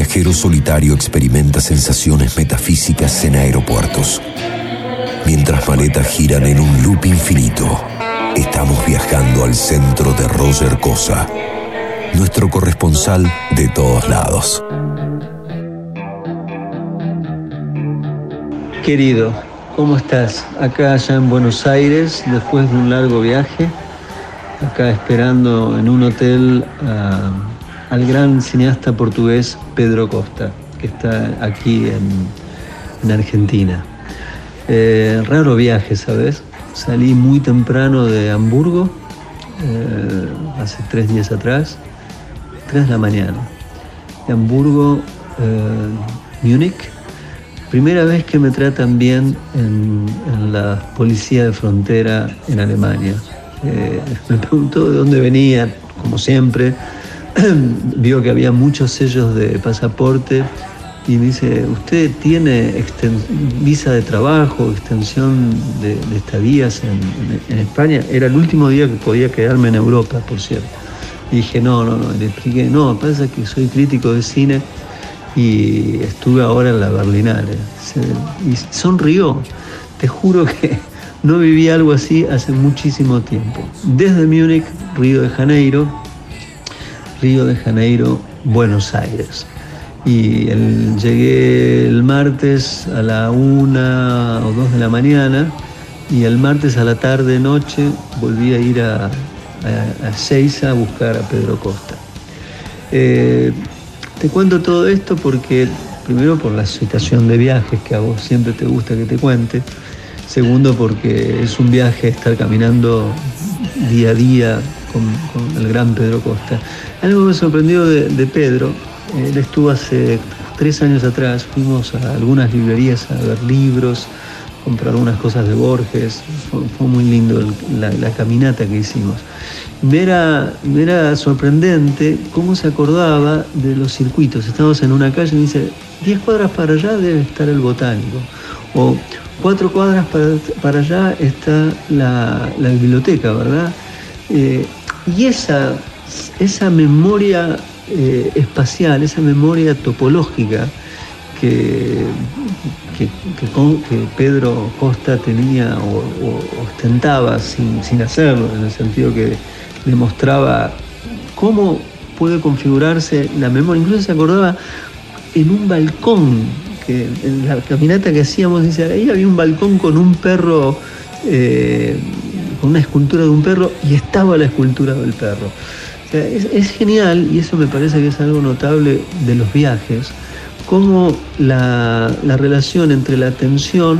viajero solitario experimenta sensaciones metafísicas en aeropuertos. Mientras maletas giran en un loop infinito, estamos viajando al centro de Roger Cosa, nuestro corresponsal de todos lados. Querido, ¿cómo estás? Acá ya en Buenos Aires, después de un largo viaje, acá esperando en un hotel al gran cineasta portugués Pedro Costa, que está aquí en, Argentina. Eh, raro viaje, ¿sabes? Salí muy temprano de Hamburgo, eh, hace tres días atrás, tres de la mañana. De Hamburgo, eh, Múnich, primera vez que me tratan bien en, en la policía de frontera en Alemania. me preguntó de dónde venía, como siempre, vio que había muchos sellos de pasaporte y me dice, ¿usted tiene visa de trabajo, extensión de, estadías en, España? Era el último día que podía quedarme en Europa, por cierto. Dije, no, no, no, le expliqué, no, pasa que soy crítico de cine y estuve ahora en la Berlinale. Y sonrió. Te juro que no viví algo así hace muchísimo tiempo. Desde Múnich, Río de Janeiro, Río de Janeiro, Buenos Aires. Y llegué el martes a la una o dos de la mañana y el martes a la tarde, noche, volví a ir a, a, a buscar a Pedro Costa. Eh, te cuento todo esto porque, primero por la situación de viajes que a vos siempre te gusta que te cuente, segundo porque es un viaje estar caminando día a día con, el gran Pedro Costa. Algo me sorprendió de, Pedro, él estuvo hace tres años atrás, fuimos a algunas librerías a ver libros, comprar algunas cosas de Borges, fue, muy lindo la, caminata que hicimos. Me era, era sorprendente cómo se acordaba de los circuitos. Estábamos en una calle y dice, 10 cuadras para allá debe estar el botánico. O cuatro cuadras para, allá está la, biblioteca, ¿verdad? Eh, y esa, esa memoria eh, espacial, esa memoria topológica que, que, Pedro Costa tenía o, ostentaba sin, sin, hacerlo, en el sentido que demostraba cómo puede configurarse la memoria. Incluso se acordaba en un balcón, que en la caminata que hacíamos, dice, ahí había un balcón con un perro. Eh, con una escultura de un perro y estaba la escultura del perro. es, genial, y eso me parece que es algo notable de los viajes, cómo la, relación entre la atención,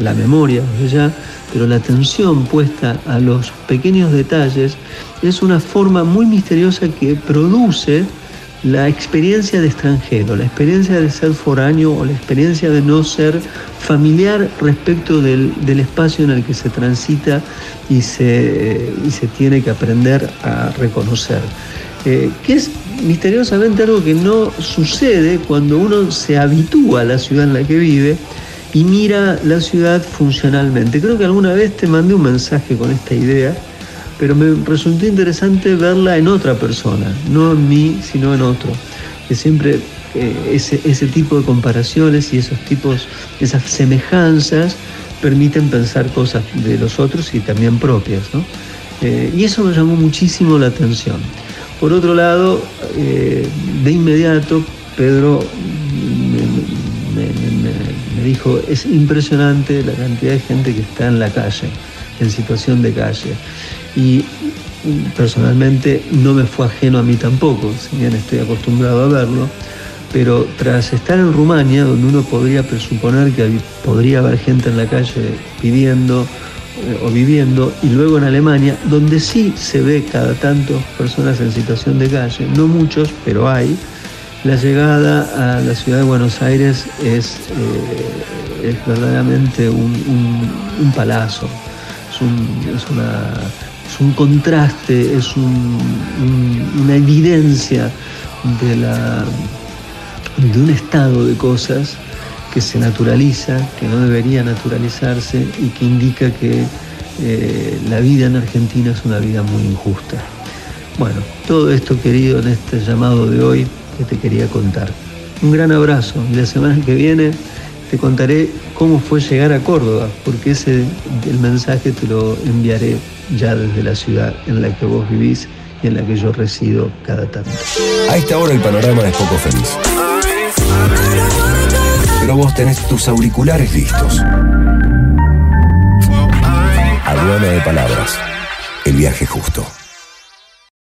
la memoria, ya, pero la atención puesta a los pequeños detalles es una forma muy misteriosa que produce la experiencia de extranjero, la experiencia de ser foráneo o la experiencia de no ser familiar respecto del, espacio en el que se transita y se, se tiene que aprender a reconocer. Eh, que es misteriosamente algo que no sucede cuando uno se habitúa a la ciudad en la que vive y mira la ciudad funcionalmente. Creo que alguna vez te mandé un mensaje con esta idea pero me resultó interesante verla en otra persona, no en mí, sino en otro. Que siempre eh, ese, tipo de comparaciones y esos tipos, esas semejanzas permiten pensar cosas de los otros y también propias. ¿no? Eh, y eso me llamó muchísimo la atención. Por otro lado, eh, de inmediato, Pedro dijo, es impresionante la cantidad de gente que está en la calle, en situación de calle y personalmente no me fue ajeno a mí tampoco, si bien estoy acostumbrado a verlo, pero tras estar en Rumania, donde uno podría presuponer que podría haber gente en la calle pidiendo eh, o viviendo, y luego en Alemania, donde sí se ve cada tanto personas en situación de calle, no muchos, pero hay, la llegada a la ciudad de Buenos Aires es, eh, verdaderamente un, palazo, es un contraste, es una evidencia de un estado de cosas que se naturaliza, que no debería naturalizarse y que indica que eh, la vida en Argentina es una vida muy injusta. Bueno, todo esto querido en este llamado de hoy que te quería contar. Un gran abrazo y la semana que viene te contaré cómo fue llegar a Córdoba, porque ese el mensaje te lo enviaré ya desde la ciudad en la que vos vivís y en la que yo resido cada tanto. A esta hora el panorama es poco feliz. Pero vos tenés tus auriculares listos. Aduana de palabras. El viaje justo.